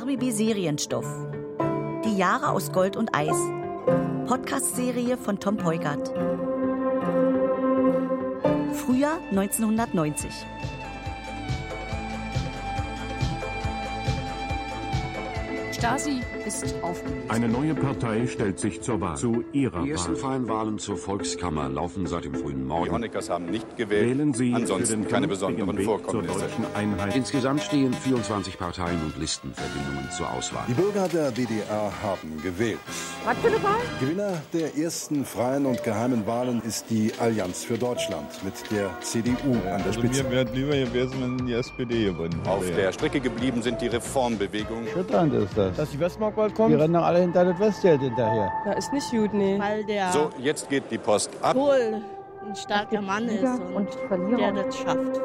RBB Serienstoff. Die Jahre aus Gold und Eis. Podcast-Serie von Tom Peugert. Frühjahr 1990. Stasi ist aufgelöst. Eine neue Partei stellt sich zur Wahl. Zu ihrer Die ersten Wahl. freien Wahlen zur Volkskammer laufen seit dem frühen Die Morgen. Honeckers haben nicht gewählt. Wählen Sie Ansonsten keine besonderen Vorkommnisse. deutschen Einheit. Insgesamt stehen 24 Parteien und Listenverbindungen zur Auswahl. Die Bürger der DDR haben gewählt. Was für eine Wahl? Gewinner der ersten freien und geheimen Wahlen ist die Allianz für Deutschland mit der CDU an der Also Spitze. mir wäre lieber gewesen, wenn die SPD gewonnen Auf der Strecke geblieben sind die Reformbewegungen. Erschütternd ist das. Dass die Westmark bald Die kommt? rennen doch alle hinter das Westgeld hinterher. Ja, ist nicht gut, nee. weil der So, jetzt geht die Post ab. Kohl ein starker Mann ist und, der das schafft.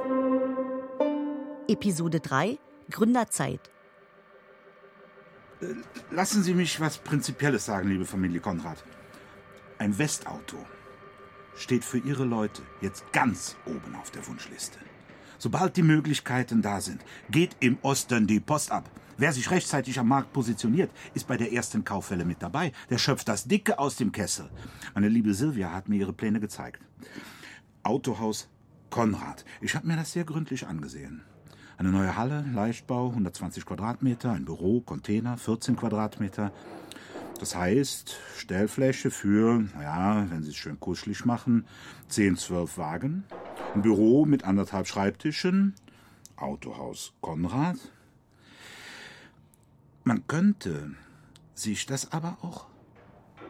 Episode 3 Gründerzeit. Lassen Sie mich was Prinzipielles sagen, liebe Familie Konrad. Ein Westauto steht für Ihre Leute jetzt ganz oben auf der Wunschliste. Sobald die Möglichkeiten da sind, geht im Osten die Post ab. Wer sich rechtzeitig am Markt positioniert, ist bei der ersten Kauffälle mit dabei. Der schöpft das Dicke aus dem Kessel. Meine liebe Silvia hat mir ihre Pläne gezeigt. Autohaus Konrad. Ich habe mir das sehr gründlich angesehen. Eine neue Halle, Leichtbau, 120 Quadratmeter, ein Büro, Container, 14 Quadratmeter. Das heißt, Stellfläche für, naja, wenn Sie es schön kuschelig machen, 10, 12 Wagen. Ein Büro mit anderthalb Schreibtischen. Autohaus Konrad. Man könnte sich das aber auch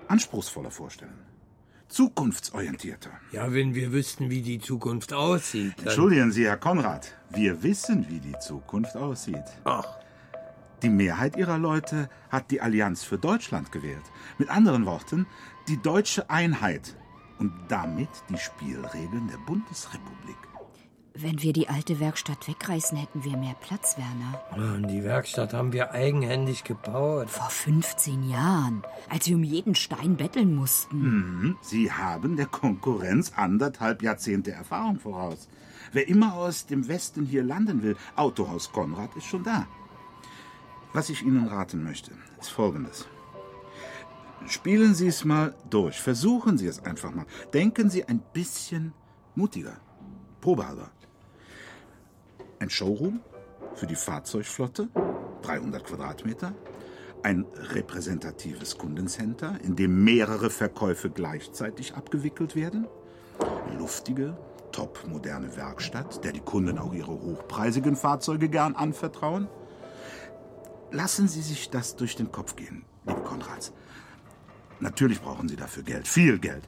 anspruchsvoller vorstellen. Zukunftsorientierter. Ja, wenn wir wüssten, wie die Zukunft aussieht. Entschuldigen Sie, Herr Konrad. Wir wissen, wie die Zukunft aussieht. Ach, Die Mehrheit ihrer Leute hat die Allianz für Deutschland gewählt. Mit anderen Worten, die deutsche Einheit und damit die Spielregeln der Bundesrepublik. Wenn wir die alte Werkstatt wegreißen, hätten wir mehr Platz, Werner. und die Werkstatt haben wir eigenhändig gebaut. Vor 15 Jahren, als wir um jeden Stein betteln mussten. Mhm. Sie haben der Konkurrenz anderthalb Jahrzehnte Erfahrung voraus. Wer immer aus dem Westen hier landen will, Autohaus Konrad ist schon da. Was ich Ihnen raten möchte, ist Folgendes. Spielen Sie es mal durch. Versuchen Sie es einfach mal. Denken Sie ein bisschen mutiger. Probehalber. Ein Showroom für die Fahrzeugflotte, 300 Quadratmeter. Ein repräsentatives Kundencenter, in dem mehrere Verkäufe gleichzeitig abgewickelt werden. Luftige, topmoderne Werkstatt, der die Kunden auch ihre hochpreisigen Fahrzeuge gern anvertrauen. Lassen Sie sich das durch den Kopf gehen, liebe Konrads. Natürlich brauchen Sie dafür Geld, viel Geld.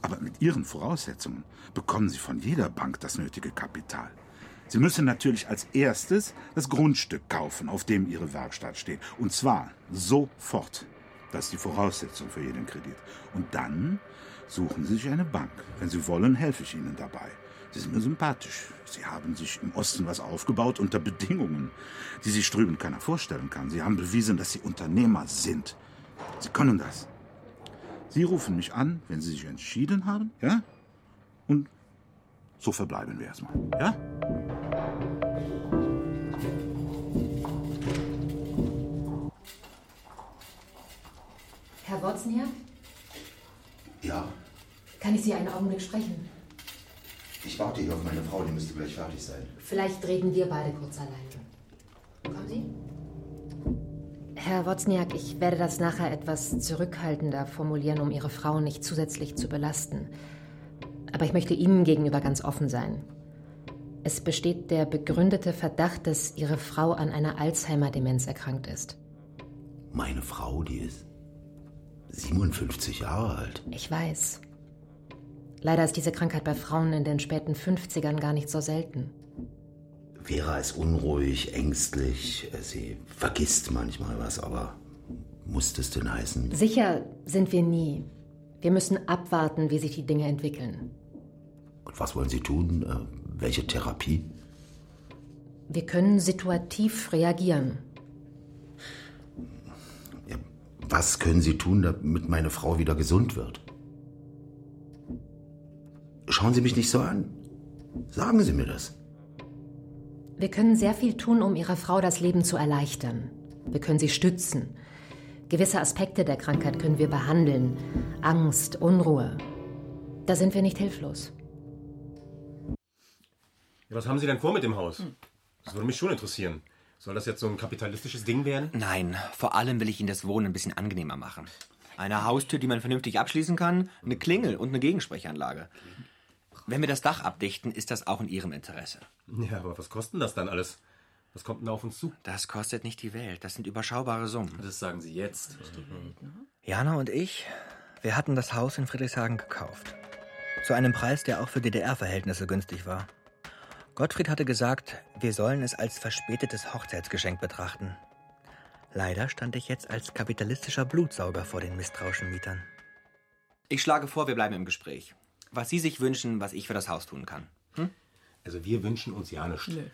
Aber mit Ihren Voraussetzungen bekommen Sie von jeder Bank das nötige Kapital. Sie müssen natürlich als erstes das Grundstück kaufen, auf dem Ihre Werkstatt steht. Und zwar sofort. Das ist die Voraussetzung für jeden Kredit. Und dann suchen Sie sich eine Bank. Wenn Sie wollen, helfe ich Ihnen dabei. Sie sind mir sympathisch. Sie haben sich im Osten was aufgebaut unter Bedingungen, die sich drüben keiner vorstellen kann. Sie haben bewiesen, dass Sie Unternehmer sind. Sie können das. Sie rufen mich an, wenn Sie sich entschieden haben, ja? Und so verbleiben wir erstmal, ja? Herr Wozniak, Ja, kann ich Sie einen Augenblick sprechen? ich warte hier auf meine Frau, die müsste gleich fertig sein. Vielleicht reden wir beide kurz alleine. Kommen Sie? Herr Wozniak, ich werde das nachher etwas zurückhaltender formulieren, um Ihre Frau nicht zusätzlich zu belasten. Aber ich möchte Ihnen gegenüber ganz offen sein. Es besteht der begründete Verdacht, dass Ihre Frau an einer Alzheimer-Demenz erkrankt ist. Meine Frau, die ist 57 Jahre alt. Ich weiß. Leider ist diese Krankheit bei Frauen in den späten 50ern gar nicht so selten. Vera ist unruhig, ängstlich. Sie vergisst manchmal was, aber muss das denn heißen? Sicher sind wir nie. Wir müssen abwarten, wie sich die Dinge entwickeln. Und was wollen Sie tun? Äh, welche Therapie? Wir können situativ reagieren. Was können Sie tun, damit meine Frau wieder gesund wird? Schauen Sie mich nicht so an. Sagen Sie mir das. Wir können sehr viel tun, um Ihrer Frau das Leben zu erleichtern. Wir können sie stützen. Gewisse Aspekte der Krankheit können wir behandeln. Angst, Unruhe. Da sind wir nicht hilflos. Ja, was haben Sie denn vor mit dem Haus? Das würde mich schon interessieren. Soll das jetzt so ein kapitalistisches Ding werden? Nein, vor allem will ich Ihnen das Wohnen ein bisschen angenehmer machen. Eine Haustür, die man vernünftig abschließen kann, eine Klingel und eine Gegensprechanlage. Wenn wir das Dach abdichten, ist das auch in Ihrem Interesse. Ja, aber was kostet denn das dann alles? Was kommt denn auf uns zu? Das kostet nicht die Welt. Das sind überschaubare Summen. Das sagen Sie jetzt. Jana und ich, wir hatten das Haus in Friedrichshagen gekauft. Zu einem Preis, der auch für DDR-Verhältnisse günstig war. Gottfried hatte gesagt, wir sollen es als verspätetes Hochzeitsgeschenk betrachten. Leider stand ich jetzt als kapitalistischer Blutsauger vor den misstrauischen Mietern. Ich schlage vor, wir bleiben im Gespräch. Was Sie sich wünschen, was ich für das Haus tun kann. Hm? Also wir wünschen uns ja nichts. Nee.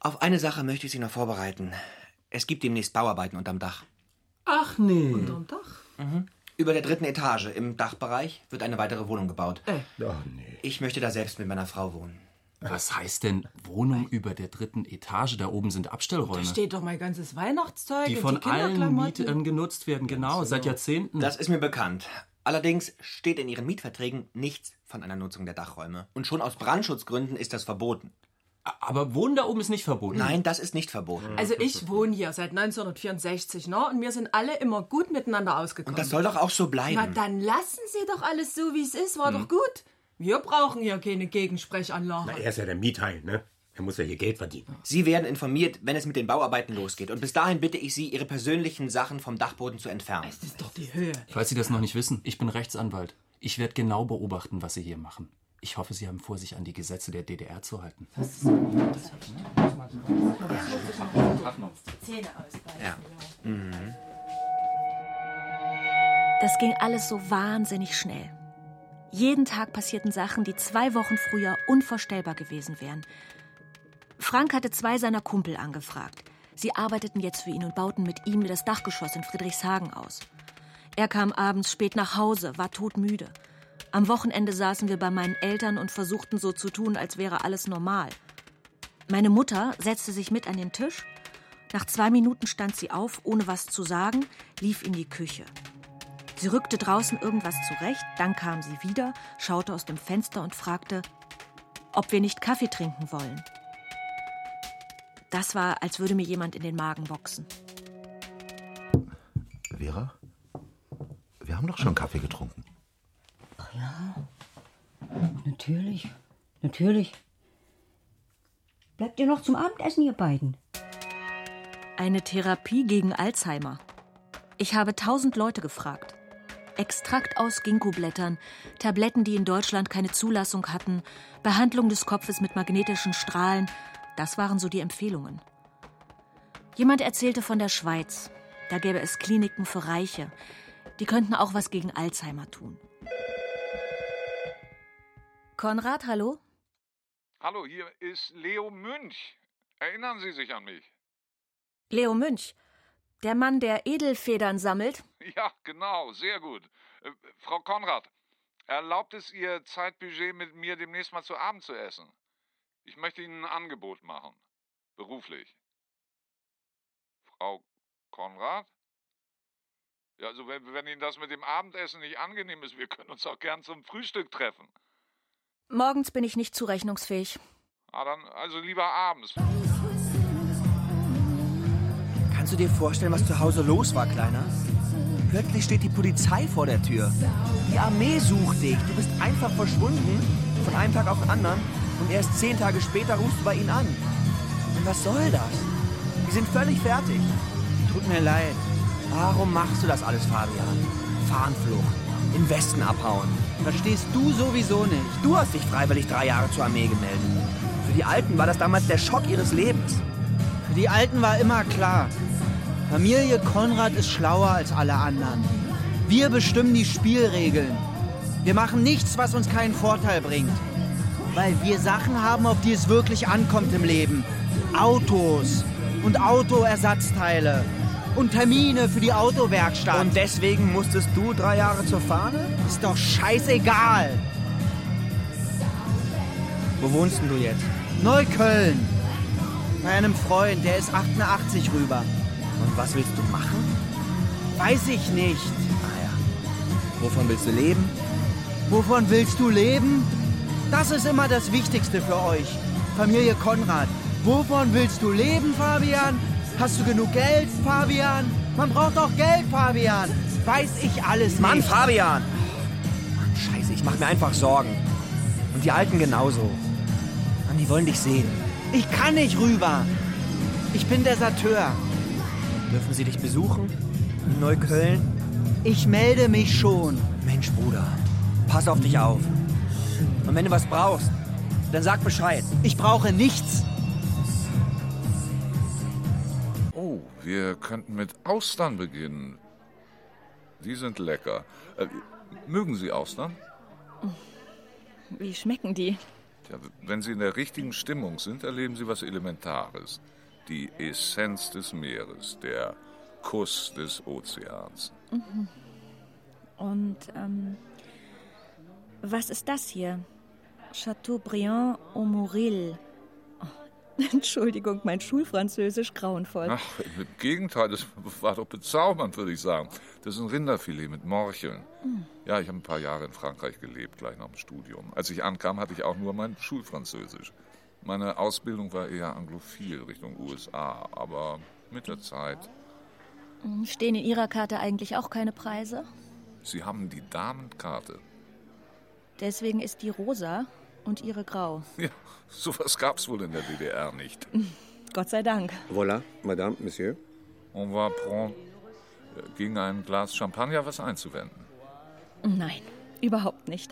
Auf eine Sache möchte ich Sie noch vorbereiten. Es gibt demnächst Bauarbeiten unterm Dach. Ach nee. Unterm Dach? Mhm. Über der dritten Etage im Dachbereich wird eine weitere Wohnung gebaut. Äh. Oh, nee. Ich möchte da selbst mit meiner Frau wohnen. Was heißt denn Wohnung über der dritten Etage? Da oben sind Abstellräume. Da steht doch mein ganzes Weihnachtszeug. Die von allen Mietern genutzt werden, genau, seit Jahrzehnten. Das ist mir bekannt. Allerdings steht in Ihren Mietverträgen nichts von einer Nutzung der Dachräume. Und schon aus Brandschutzgründen ist das verboten. Aber Wohnen da oben ist nicht verboten. Nein, das ist nicht verboten. Also ich wohne hier seit 1964, ne? Und wir sind alle immer gut miteinander ausgekommen. Und das soll doch auch so bleiben. Na, dann lassen Sie doch alles so, wie es ist. War hm. doch gut. Wir brauchen hier keine Gegensprechanlage. Na, er ist ja der Miethain, ne? Er muss ja hier Geld verdienen. Sie werden informiert, wenn es mit den Bauarbeiten losgeht. Und bis dahin bitte ich Sie, Ihre persönlichen Sachen vom Dachboden zu entfernen. Das ist doch die Höhe. Falls Sie das noch nicht wissen, ich bin Rechtsanwalt. Ich werde genau beobachten, was Sie hier machen. Ich hoffe, Sie haben vor, sich an die Gesetze der DDR zu halten. Das ist Zähne ausbeißen. Ja. Mhm. Das ging alles so wahnsinnig schnell. Jeden Tag passierten Sachen, die zwei Wochen früher unvorstellbar gewesen wären. Frank hatte zwei seiner Kumpel angefragt. Sie arbeiteten jetzt für ihn und bauten mit ihm das Dachgeschoss in Friedrichshagen aus. Er kam abends spät nach Hause, war todmüde. Am Wochenende saßen wir bei meinen Eltern und versuchten so zu tun, als wäre alles normal. Meine Mutter setzte sich mit an den Tisch. Nach zwei Minuten stand sie auf, ohne was zu sagen, lief in die Küche. Sie rückte draußen irgendwas zurecht, dann kam sie wieder, schaute aus dem Fenster und fragte, ob wir nicht Kaffee trinken wollen. Das war, als würde mir jemand in den Magen boxen. Vera, wir haben doch schon Kaffee getrunken. Ach ja, natürlich, natürlich. Bleibt ihr noch zum Abendessen, ihr beiden? Eine Therapie gegen Alzheimer. Ich habe tausend Leute gefragt. Extrakt aus Ginkgoblättern, Tabletten, die in Deutschland keine Zulassung hatten, Behandlung des Kopfes mit magnetischen Strahlen, das waren so die Empfehlungen. Jemand erzählte von der Schweiz. Da gäbe es Kliniken für Reiche. Die könnten auch was gegen Alzheimer tun. Konrad, hallo? Hallo, hier ist Leo Münch. Erinnern Sie sich an mich? Leo Münch. Der Mann, der Edelfedern sammelt? Ja, genau, sehr gut. Äh, Frau Konrad, erlaubt es Ihr Zeitbudget, mit mir demnächst mal zu Abend zu essen? Ich möchte Ihnen ein Angebot machen. Beruflich. Frau Konrad? Ja, also wenn, wenn Ihnen das mit dem Abendessen nicht angenehm ist, wir können uns auch gern zum Frühstück treffen. Morgens bin ich nicht zurechnungsfähig. Ah, dann also lieber abends. Kannst du dir vorstellen, was zu Hause los war, Kleiner? Plötzlich steht die Polizei vor der Tür. Die Armee sucht dich. Du bist einfach verschwunden, von einem Tag auf den anderen. Und erst zehn Tage später rufst du bei ihnen an. Und was soll das? Die sind völlig fertig. Tut mir leid. Warum machst du das alles, Fabian? Fahnenflucht. Im Westen abhauen. Verstehst du sowieso nicht. Du hast dich freiwillig drei Jahre zur Armee gemeldet. Für die Alten war das damals der Schock ihres Lebens. Für die Alten war immer klar, Familie Konrad ist schlauer als alle anderen. Wir bestimmen die Spielregeln. Wir machen nichts, was uns keinen Vorteil bringt. Weil wir Sachen haben, auf die es wirklich ankommt im Leben. Autos und Autoersatzteile und Termine für die Autowerkstatt. Und deswegen musstest du drei Jahre zur Fahne? Ist doch scheißegal. Wo wohnst denn du jetzt? Neukölln. Bei einem Freund, der ist 88 rüber. Und was willst du machen? Weiß ich nicht. Ah ja. Wovon willst du leben? Wovon willst du leben? Das ist immer das Wichtigste für euch. Familie Konrad. Wovon willst du leben, Fabian? Hast du genug Geld, Fabian? Man braucht auch Geld, Fabian. Weiß ich alles nicht. Mann, Fabian! Mann, scheiße, ich mach mir einfach Sorgen. Und die Alten genauso. Mann, die wollen dich sehen. Ich kann nicht rüber. Ich bin Deserteur. Dürfen sie dich besuchen? In Neukölln? Ich melde mich schon. Mensch, Bruder, pass auf dich auf. Und wenn du was brauchst, dann sag Bescheid. Ich brauche nichts. Oh, wir könnten mit Austern beginnen. Die sind lecker. Äh, mögen Sie Austern? Wie schmecken die? Tja, wenn Sie in der richtigen Stimmung sind, erleben Sie was Elementares. Die Essenz des Meeres, der Kuss des Ozeans. Mhm. Und ähm, was ist das hier? Chateaubriand au Moril. Oh, Entschuldigung, mein Schulfranzösisch grauenvoll. Ach, im Gegenteil, das war doch bezaubernd, würde ich sagen. Das ist ein Rinderfilet mit Morcheln. Mhm. Ja, ich habe ein paar Jahre in Frankreich gelebt, gleich nach dem Studium. Als ich ankam, hatte ich auch nur mein Schulfranzösisch. Meine Ausbildung war eher anglophil, Richtung USA, aber mit der Zeit. Stehen in Ihrer Karte eigentlich auch keine Preise? Sie haben die Damenkarte. Deswegen ist die rosa und Ihre grau. Ja, sowas gab's wohl in der DDR nicht. Gott sei Dank. Voilà, Madame, Monsieur. On va prendre äh, gegen ein Glas Champagner was einzuwenden. Nein, überhaupt nicht.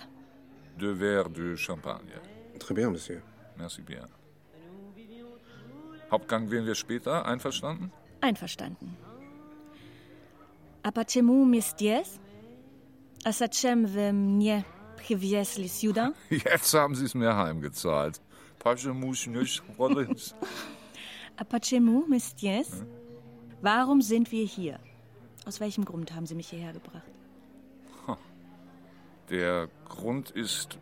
Deux verres de Champagne. Très bien, Monsieur. Merci bien. Hauptgang wählen wir später. Einverstanden? Einverstanden. A почему my здесь? А зачем вы мне Hwiesli Ciudad? Jetzt haben Sie es mir heimgezahlt. Paschemus nicht Rollins. Apachemu, Misties? Hm? Warum sind wir hier? Aus welchem Grund haben Sie mich hierher gebracht? Der Grund ist,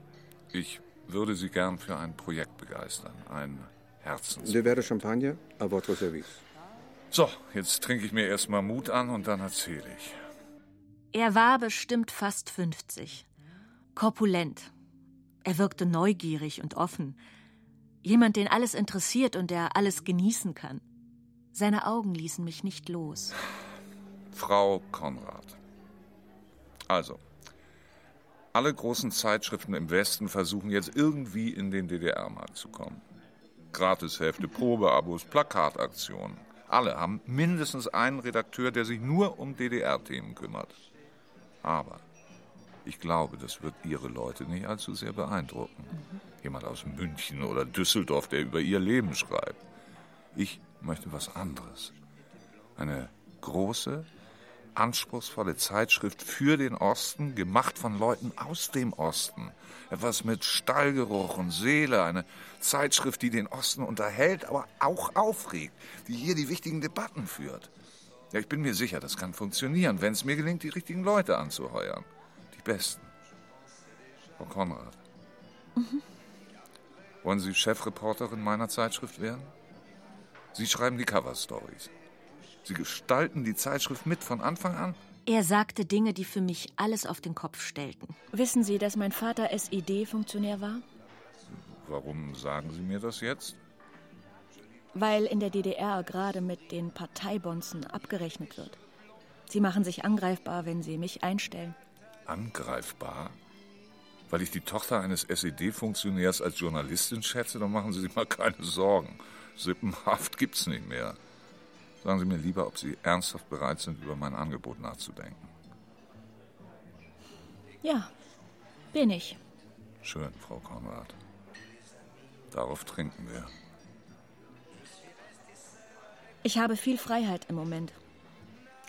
ich würde Sie gern für ein Projekt begeistern. Ein Herzens. Der wäre Champagner, a votre service. So, jetzt trinke ich mir erstmal Mut an und dann erzähle ich. Er war bestimmt fast 50. Korpulent. Er wirkte neugierig und offen. Jemand, den alles interessiert und der alles genießen kann. Seine Augen ließen mich nicht los. Frau Konrad. Also, alle großen Zeitschriften im Westen versuchen jetzt irgendwie in den DDR-Markt zu kommen. Gratishefte, Probeabos, Plakataktionen. Alle haben mindestens einen Redakteur, der sich nur um DDR-Themen kümmert. Aber ich glaube, das wird Ihre Leute nicht allzu sehr beeindrucken. Jemand aus München oder Düsseldorf, der über ihr Leben schreibt. Ich möchte was anderes. Eine große, anspruchsvolle Zeitschrift für den Osten, gemacht von Leuten aus dem Osten. Etwas mit Stallgeruch und Seele, eine Zeitschrift, die den Osten unterhält, aber auch aufregt, die hier die wichtigen Debatten führt. Ja, ich bin mir sicher, das kann funktionieren, wenn es mir gelingt, die richtigen Leute anzuheuern. Die besten. Frau Konrad. Wollen Sie Chefreporterin meiner Zeitschrift werden? Sie schreiben die Cover-Stories. Sie gestalten die Zeitschrift mit von Anfang an. Er sagte Dinge, die für mich alles auf den Kopf stellten. Wissen Sie, dass mein Vater SED-Funktionär war? Warum sagen Sie mir das jetzt? Weil in der DDR gerade mit den Parteibonzen abgerechnet wird. Sie machen sich angreifbar, wenn sie mich einstellen. Angreifbar? Weil ich die Tochter eines SED-Funktionärs als Journalistin schätze, dann machen Sie sich mal keine Sorgen. Sippenhaft gibt's nicht mehr. Sagen Sie mir lieber, ob Sie ernsthaft bereit sind, über mein Angebot nachzudenken. Ja, bin ich. Schön, Frau Konrad. Darauf trinken wir. Ich habe viel Freiheit im Moment.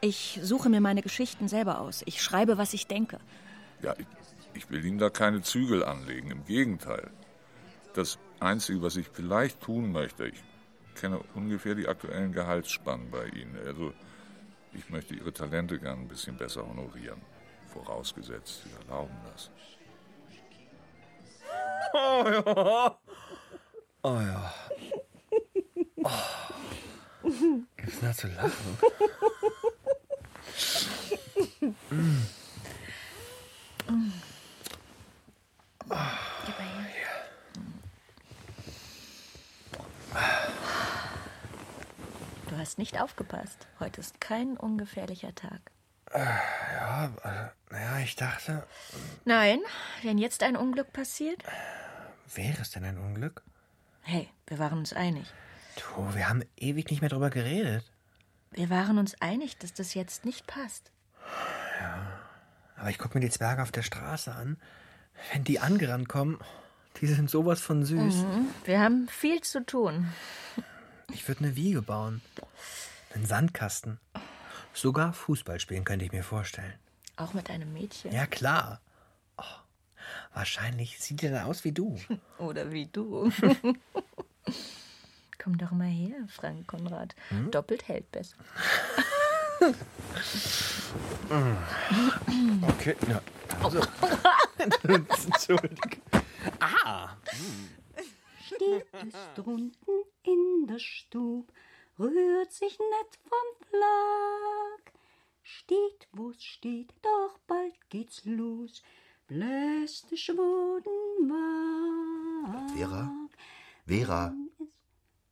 Ich suche mir meine Geschichten selber aus. Ich schreibe, was ich denke. Ja, ich, ich will Ihnen da keine Zügel anlegen. Im Gegenteil. Das Einzige, was ich vielleicht tun möchte, ich kenne ungefähr die aktuellen Gehaltsspannen bei Ihnen. Also, ich möchte Ihre Talente gern ein bisschen besser honorieren. Vorausgesetzt, Sie erlauben das. Oh ja. Oh ja. Gibt's da zu lachen? Mm. Gib mal her. Du hast nicht aufgepasst. Heute ist kein ungefährlicher Tag. Ja, äh, naja, ich dachte, Nein, wenn jetzt ein Unglück passiert? wäre es denn ein Unglück? Hey, wir waren uns einig. Du, wir haben ewig nicht mehr drüber geredet. Wir waren uns einig, dass das jetzt nicht passt. Aber ich gucke mir die Zwerge auf der Straße an. Wenn die angerannt kommen, die sind sowas von süß. Mhm. Wir haben viel zu tun. Ich würde eine Wiege bauen. Einen Sandkasten. Sogar Fußball spielen könnte ich mir vorstellen. Auch mit einem Mädchen. Ja, klar. Oh, wahrscheinlich sieht die dann aus wie du. Oder wie du. Komm doch mal her, Frank Konrad. Hm? Doppelt hält besser. Okay, ja. Also. Entschuldigung. Ah! Steht es drunten in der Stub, rührt sich nett vom Flag. Steht, wo's steht, doch bald geht's los, bläst der Schwoden. Vera? Vera?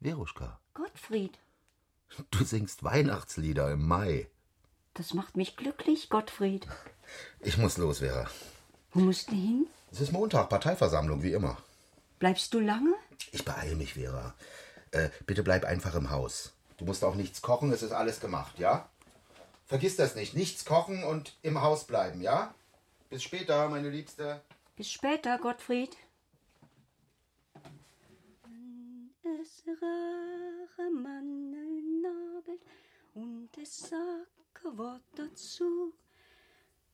Veruschka, Gottfried, du singst Weihnachtslieder im Mai. das macht mich glücklich, Gottfried. Ich muss los, Vera. Wo musst du hin? Es ist Montag, Parteiversammlung, wie immer. Bleibst du lange? Ich beeile mich, Vera. Äh, bitte bleib einfach im Haus. Du musst auch nichts kochen, es ist alles gemacht, ja? Vergiss das nicht. Nichts kochen und im Haus bleiben, ja? Bis später, meine Liebste. Bis später, Gottfried. Es rache nagelt und es sagt kein Wort dazu.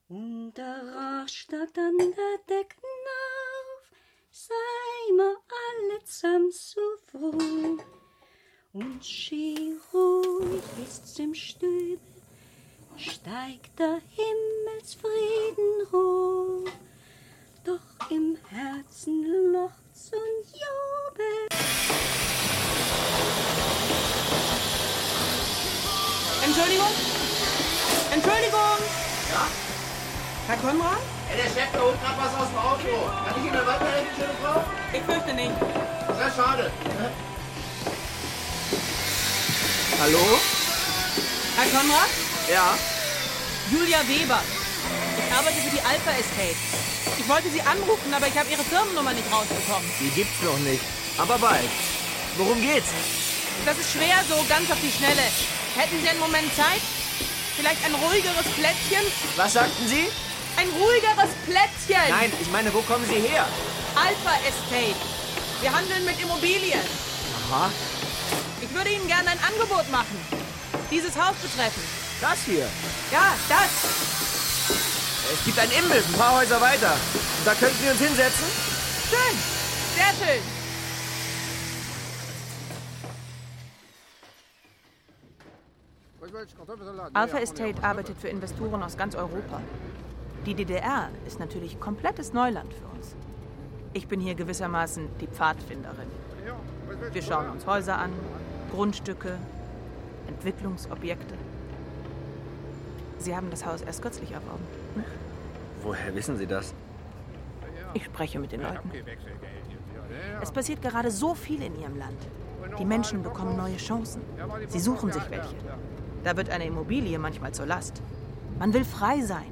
Und der Rach steigt an der Decken auf, sei mir alle zusammen so froh. Und schier ruhig ist's im Stübel, steigt der Himmelsfrieden hoch. Doch im Herzen locht's und jubelt. Entschuldigung? Entschuldigung! Ja? Herr Konrad? Ja, der Chef, da holt gerade was aus dem Auto. Kann ich Ihnen weiterhelfen, schöne Frau? Ich fürchte nicht. Sehr schade. Hallo? Herr Konrad? Ja? Julia Weber. Ich arbeite für die Alpha Estate. Ich wollte Sie anrufen, aber ich habe Ihre Firmennummer nicht rausbekommen. Die gibt's noch nicht. Aber bald. Worum geht's? Das ist schwer so, ganz auf die Schnelle. Hätten Sie einen Moment Zeit? Vielleicht ein ruhigeres Plätzchen? Was sagten Sie? Ein ruhigeres Plätzchen! Nein, ich meine, wo kommen Sie her? Alpha Estate. Wir handeln mit Immobilien. Aha. Ich würde Ihnen gerne ein Angebot machen. Dieses Haus betreffen. Das hier. Ja, das. Es gibt ein Imbiss, ein paar Häuser weiter. Da könnten wir uns hinsetzen. Schön. Sehr schön. Alpha Estate arbeitet für Investoren aus ganz Europa. Die DDR ist natürlich komplettes Neuland für uns. Ich bin hier gewissermaßen die Pfadfinderin. Wir schauen uns Häuser an, Grundstücke, Entwicklungsobjekte. Sie haben das Haus erst kürzlich erworben. Woher wissen Sie das? Ich spreche mit den Leuten. Es passiert gerade so viel in Ihrem Land. Die Menschen bekommen neue Chancen. Sie suchen sich welche. Da wird eine Immobilie manchmal zur Last. Man will frei sein.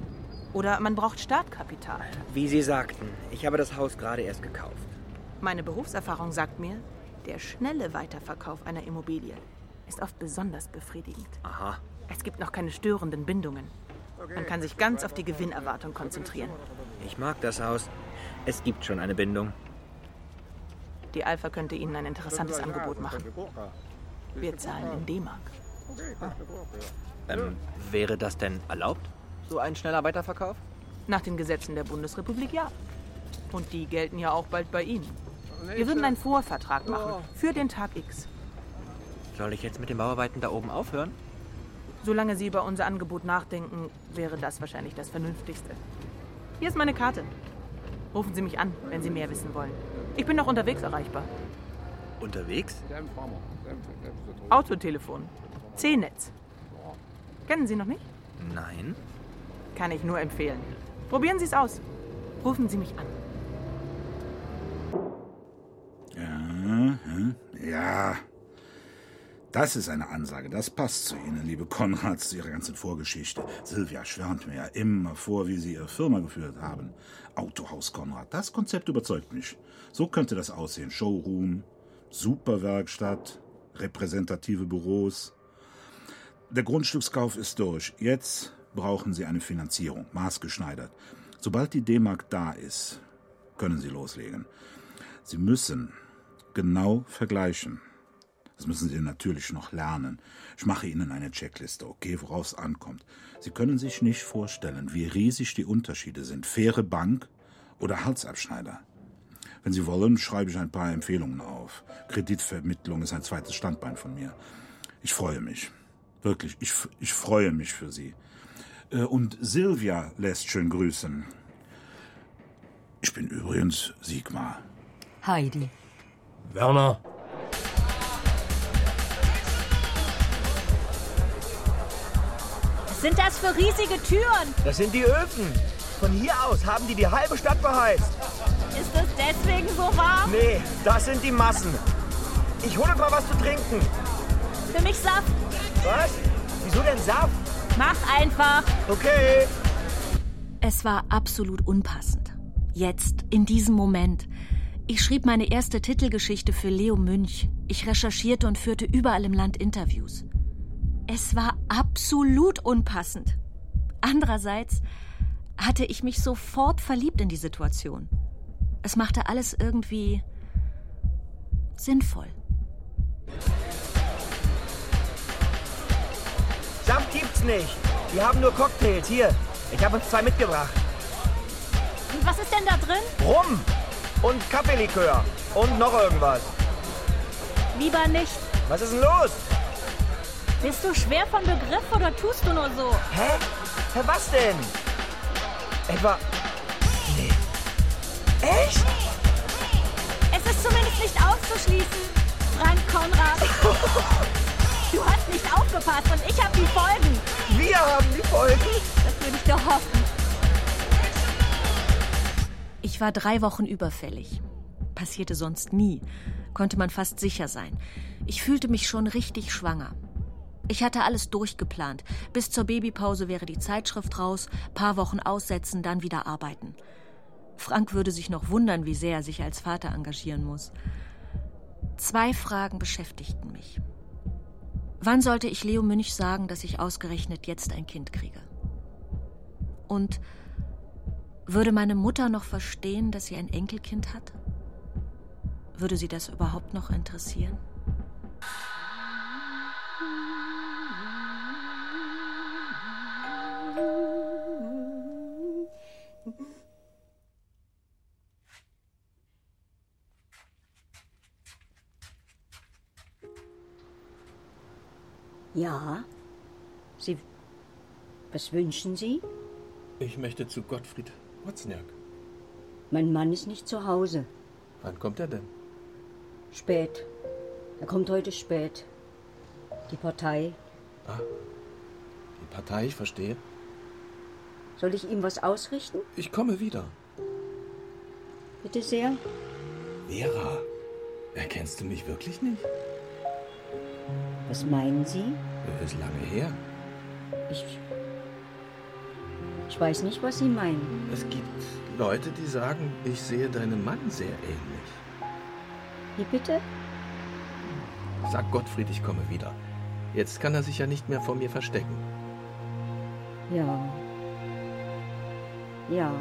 Oder man braucht Startkapital. Wie Sie sagten, ich habe das Haus gerade erst gekauft. Meine Berufserfahrung sagt mir, der schnelle Weiterverkauf einer Immobilie ist oft besonders befriedigend. Aha. Es gibt noch keine störenden Bindungen. Man kann sich ganz auf die Gewinnerwartung konzentrieren. Ich mag das Haus. Es gibt schon eine Bindung. Die Alpha könnte Ihnen ein interessantes Angebot machen. Wir zahlen in D-Mark. Ähm, wäre das denn erlaubt? So ein schneller Weiterverkauf? Nach den Gesetzen der Bundesrepublik ja. Und die gelten ja auch bald bei Ihnen. Wir würden einen Vorvertrag machen für den Tag X. Soll ich jetzt mit den Bauarbeiten da oben aufhören? Solange Sie über unser Angebot nachdenken, wäre das wahrscheinlich das Vernünftigste. Hier ist meine Karte. Rufen Sie mich an, wenn Sie mehr wissen wollen. Ich bin noch unterwegs erreichbar. Unterwegs? Autotelefon. C-Netz. Kennen Sie noch nicht? Nein. Kann ich nur empfehlen. Probieren Sie es aus. Rufen Sie mich an. Ja, hm, ja. Das ist eine Ansage, das passt zu Ihnen, liebe Konrads, zu Ihrer ganzen Vorgeschichte. Silvia schwärmt mir ja immer vor, wie Sie Ihre Firma geführt haben. Autohaus Konrad, das Konzept überzeugt mich. So könnte das aussehen. Showroom, Superwerkstatt, repräsentative Büros. Der Grundstückskauf ist durch. Jetzt brauchen Sie eine Finanzierung, maßgeschneidert. Sobald die D-Mark da ist, können Sie loslegen. Sie müssen genau vergleichen. Das müssen Sie natürlich noch lernen. Ich mache Ihnen eine Checkliste, okay, worauf es ankommt. Sie können sich nicht vorstellen, wie riesig die Unterschiede sind. Faire Bank oder Halsabschneider. Wenn Sie wollen, schreibe ich ein paar Empfehlungen auf. Kreditvermittlung ist ein zweites Standbein von mir. Ich freue mich. Wirklich, ich, ich freue mich für Sie. Äh, Und Silvia lässt schön grüßen. Ich bin übrigens Sigmar. Heidi. Werner. Was sind das für riesige Türen? Das sind die Öfen. Von hier aus haben die die halbe Stadt beheizt. Ist es deswegen so warm? Nee, das sind die Massen. Ich hole mal was zu trinken. Für mich Saft. Was? Wieso denn Saft? Mach einfach. Okay. Es war absolut unpassend. Jetzt, in diesem Moment. Ich schrieb meine erste Titelgeschichte für Leo Münch. Ich recherchierte und führte überall im Land Interviews. Es war absolut unpassend. Andererseits hatte ich mich sofort verliebt in die Situation. Es machte alles irgendwie sinnvoll. Saft gibt's nicht. Wir haben nur Cocktails. Hier, ich habe uns zwei mitgebracht. Und was ist denn da drin? Rum und Kaffeelikör und noch irgendwas. Lieber nicht. Was ist denn los? Bist du schwer von Begriff oder tust du nur so? Hä? Hä, was denn? Etwa... Nee. Echt? Es ist zumindest nicht auszuschließen. Frank Konrad. Du hast nicht aufgepasst und ich habe die Folgen. Wir haben die Folgen? Das würde ich doch hoffen. Ich war drei Wochen überfällig. Passierte sonst nie. Konnte man fast sicher sein. Ich fühlte mich schon richtig schwanger. Ich hatte alles durchgeplant. Bis zur Babypause wäre die Zeitschrift raus, paar Wochen aussetzen, dann wieder arbeiten. Frank würde sich noch wundern, wie sehr er sich als Vater engagieren muss. Zwei Fragen beschäftigten mich. Wann sollte ich Leo Münch sagen, dass ich ausgerechnet jetzt ein Kind kriege? Und würde meine Mutter noch verstehen, dass sie ein Enkelkind hat? Würde sie das überhaupt noch interessieren? Ja. Sie. Was wünschen Sie? Ich möchte zu Gottfried Wozniak. Mein Mann ist nicht zu Hause. Wann kommt er denn? Spät. Er kommt heute spät. Die Partei. Ah, die Partei, ich verstehe. Soll ich ihm was ausrichten? Ich komme wieder. Bitte sehr. Vera, erkennst du mich wirklich nicht? Was meinen Sie? Das ist lange her. Ich. Ich weiß nicht, was Sie meinen. Es gibt Leute, die sagen, ich sehe deinem Mann sehr ähnlich. Wie bitte? Sag Gottfried, ich komme wieder. Jetzt kann er sich ja nicht mehr vor mir verstecken. Ja. Ja.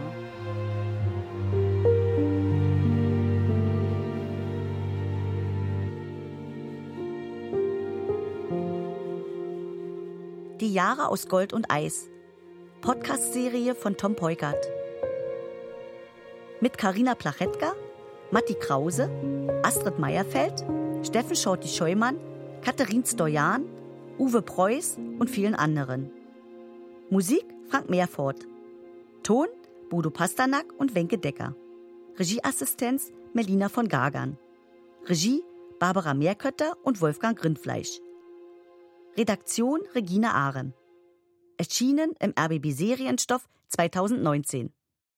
Die Jahre aus Gold und Eis. Podcast-Serie von Tom Peukert. Mit Karina Plachetka, Matti Krause, Astrid Meierfeld, Steffen Schorti-Scheumann, Katharin Stojan, Uwe Preuß und vielen anderen. Musik Frank Meerfort. Ton Bodo Pasternak und Wenke Decker. Regieassistenz Melina von Gagern. Regie Barbara Meerkötter und Wolfgang Grindfleisch. Redaktion Regina Ahren. Erschienen im RBB Serienstoff 2019.